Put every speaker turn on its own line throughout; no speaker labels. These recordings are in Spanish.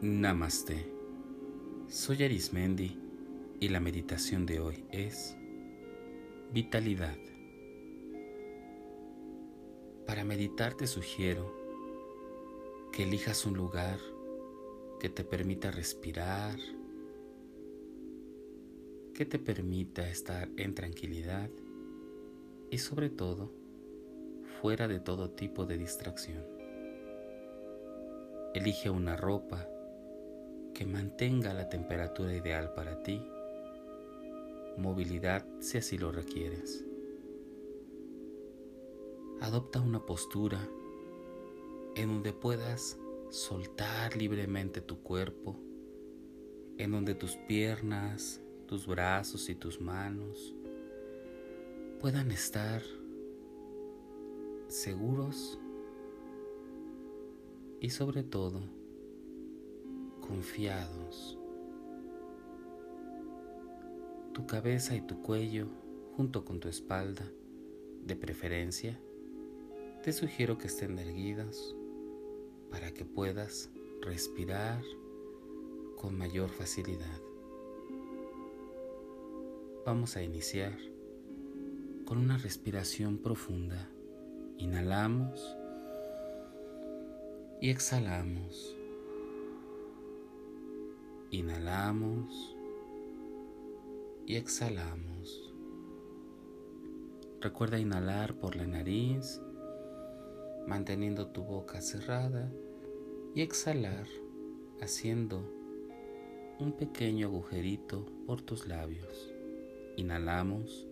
Namaste. Soy Arismendi y la meditación de hoy es vitalidad. Para meditar te sugiero que elijas un lugar que te permita respirar, que te permita estar en tranquilidad y sobre todo fuera de todo tipo de distracción. Elige una ropa que mantenga la temperatura ideal para ti, movilidad si así lo requieres. Adopta una postura en donde puedas soltar libremente tu cuerpo, en donde tus piernas, tus brazos y tus manos puedan estar seguros y sobre todo confiados. Tu cabeza y tu cuello, junto con tu espalda, de preferencia, te sugiero que estén erguidos para que puedas respirar con mayor facilidad. Vamos a iniciar con una respiración profunda. Inhalamos y exhalamos. Inhalamos y exhalamos. Recuerda inhalar por la nariz, manteniendo tu boca cerrada y exhalar haciendo un pequeño agujerito por tus labios. Inhalamos,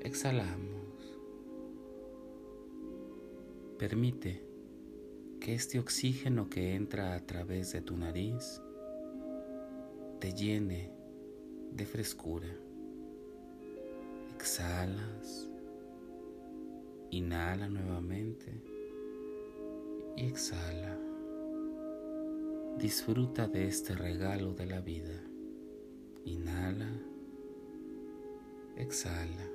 exhalamos. Permite que este oxígeno que entra a través de tu nariz te llene de frescura. Exhalas, inhala nuevamente y exhala. Disfruta de este regalo de la vida. Inhala, exhala.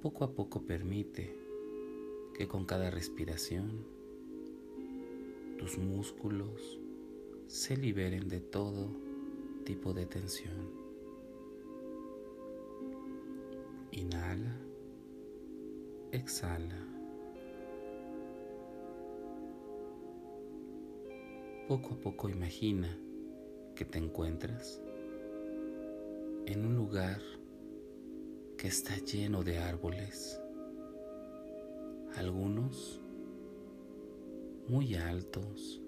Poco a poco permite que con cada respiración tus músculos se liberen de todo tipo de tensión. Inhala, exhala. Poco a poco imagina que te encuentras en un lugar que está lleno de árboles algunos muy altos,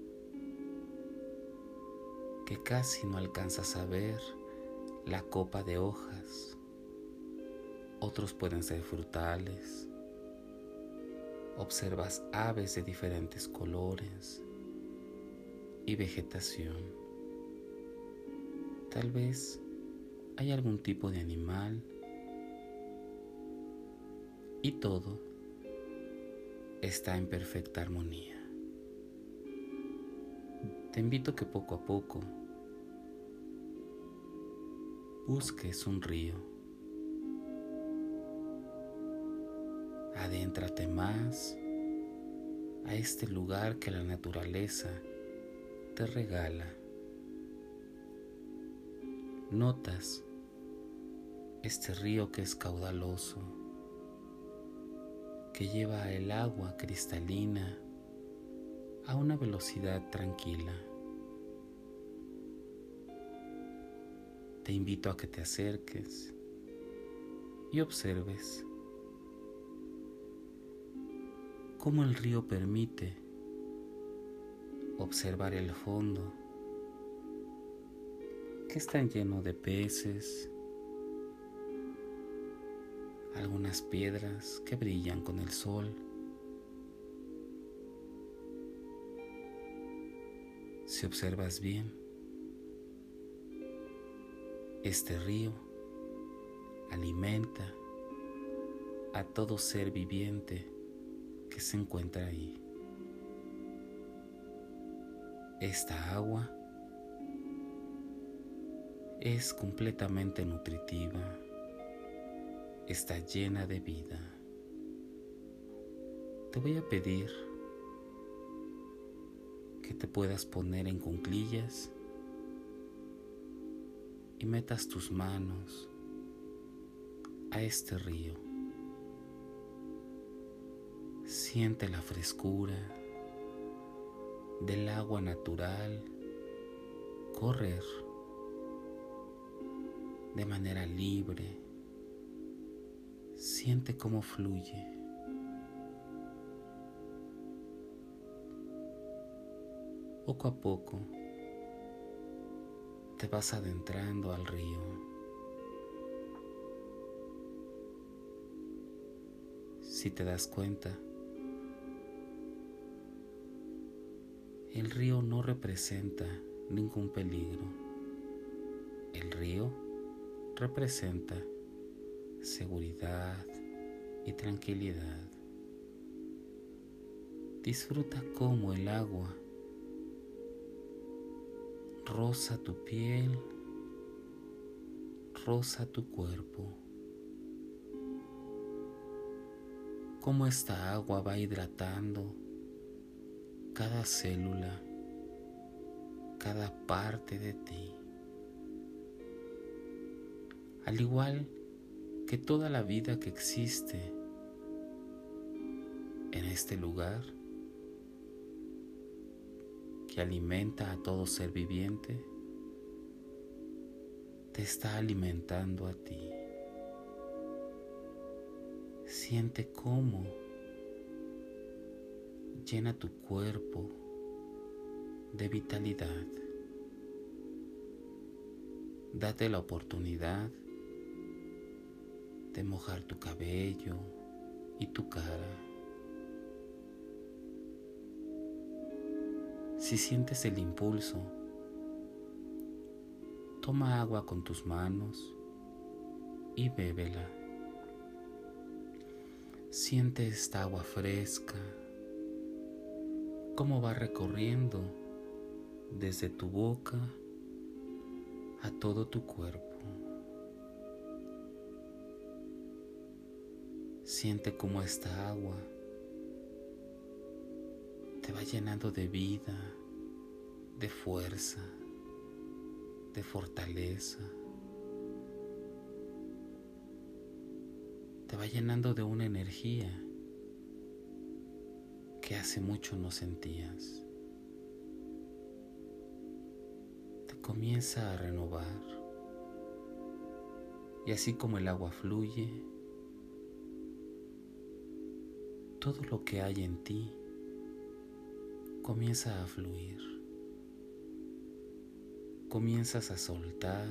que casi no alcanzas a ver la copa de hojas. Otros pueden ser frutales. Observas aves de diferentes colores y vegetación. Tal vez hay algún tipo de animal y todo está en perfecta armonía. Te invito que poco a poco busques un río. Adéntrate más a este lugar que la naturaleza te regala. Notas este río que es caudaloso lleva el agua cristalina a una velocidad tranquila. Te invito a que te acerques y observes cómo el río permite observar el fondo que está lleno de peces, algunas piedras que brillan con el sol. Si observas bien, este río alimenta a todo ser viviente que se encuentra ahí. Esta agua es completamente nutritiva está llena de vida. Te voy a pedir que te puedas poner en cunclillas y metas tus manos a este río. Siente la frescura del agua natural correr de manera libre. Siente cómo fluye. Poco a poco te vas adentrando al río. Si te das cuenta, el río no representa ningún peligro. El río representa seguridad y tranquilidad. Disfruta cómo el agua roza tu piel, roza tu cuerpo. Cómo esta agua va hidratando cada célula, cada parte de ti. Al igual que toda la vida que existe en este lugar, que alimenta a todo ser viviente, te está alimentando a ti. Siente cómo llena tu cuerpo de vitalidad. Date la oportunidad de mojar tu cabello y tu cara. Si sientes el impulso, toma agua con tus manos y bébela. Siente esta agua fresca, cómo va recorriendo desde tu boca a todo tu cuerpo. Siente cómo esta agua te va llenando de vida, de fuerza, de fortaleza. Te va llenando de una energía que hace mucho no sentías. Te comienza a renovar. Y así como el agua fluye, todo lo que hay en ti comienza a fluir comienzas a soltar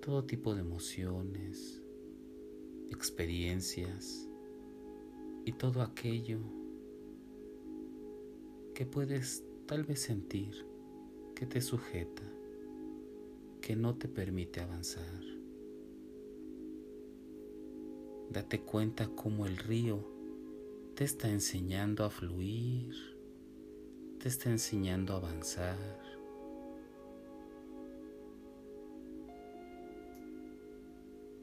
todo tipo de emociones, experiencias y todo aquello que puedes tal vez sentir que te sujeta, que no te permite avanzar. Date cuenta cómo el río te está enseñando a fluir, te está enseñando a avanzar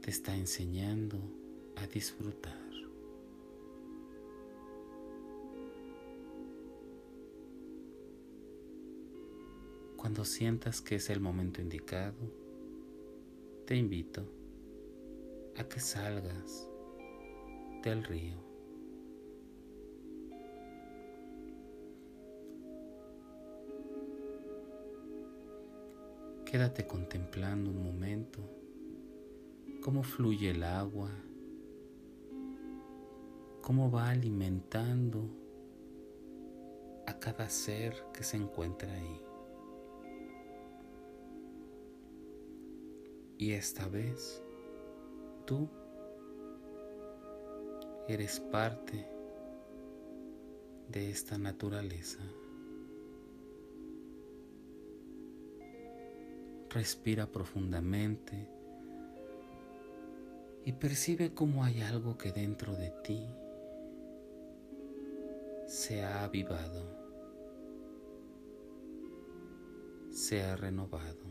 te está enseñando a disfrutar. Cuando sientas que es el momento indicado, te invito a que salgas del río. Quédate contemplando un momento cómo fluye el agua, cómo va alimentando a cada ser que se encuentra ahí. Y esta vez tú eres parte de esta naturaleza. Respira profundamente y percibe cómo hay algo que dentro de ti se ha avivado, se ha renovado,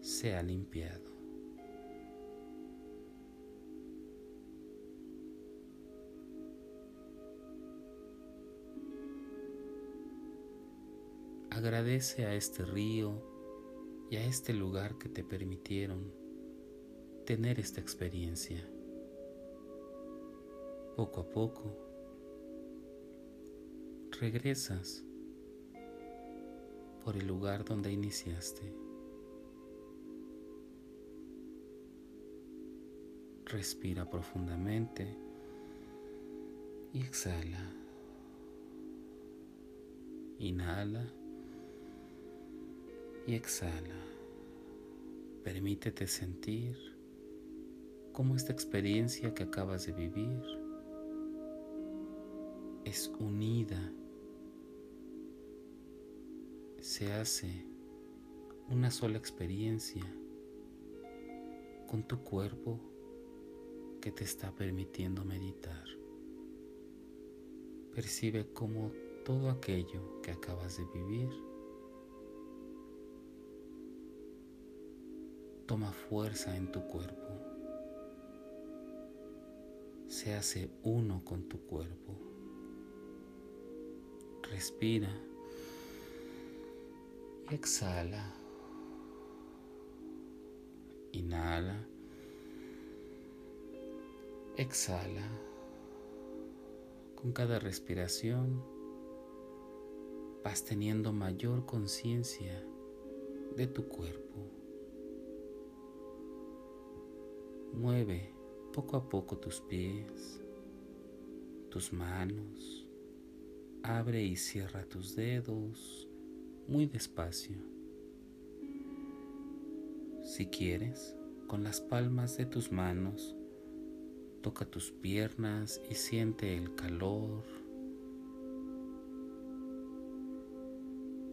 se ha limpiado. Agradece a este río y a este lugar que te permitieron tener esta experiencia. Poco a poco regresas por el lugar donde iniciaste. Respira profundamente y exhala. Inhala y exhala. Permítete sentir cómo esta experiencia que acabas de vivir es unida, se hace una sola experiencia con tu cuerpo que te está permitiendo meditar. Percibe cómo todo aquello que acabas de vivir toma fuerza en tu cuerpo, se hace uno con tu cuerpo. Respira y exhala. Inhala. Exhala. Con cada respiración vas teniendo mayor conciencia de tu cuerpo. Mueve poco a poco tus pies, tus manos. Abre y cierra tus dedos muy despacio. Si quieres, con las palmas de tus manos, toca tus piernas y siente el calor.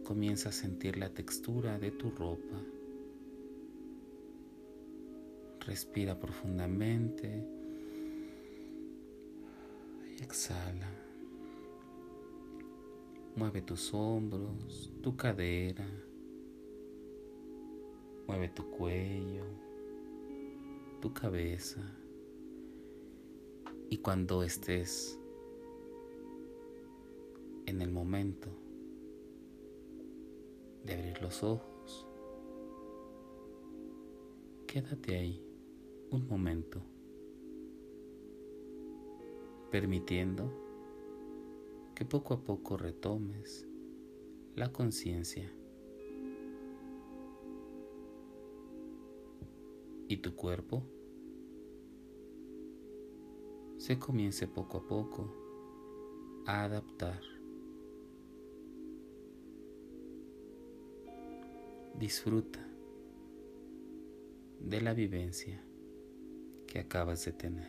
Comienza a sentir la textura de tu ropa. Respira profundamente y exhala. Mueve tus hombros, tu cadera. Mueve tu cuello, tu cabeza. Y cuando estés en el momento de abrir los ojos, quédate ahí un momento, permitiendo que poco a poco retomes la conciencia y tu cuerpo se comience poco a poco a adaptar. Disfruta de la vivencia que acabas de tener.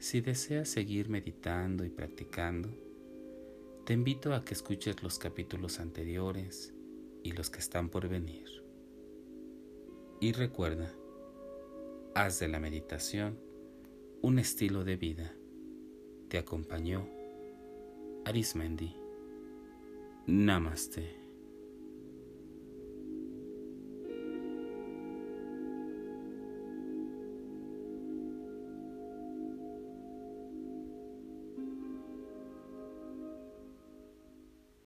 Si deseas seguir meditando y practicando, te invito a que escuches los capítulos anteriores y los que están por venir. Y recuerda, haz de la meditación un estilo de vida. Te acompañó Arismendi. Namaste.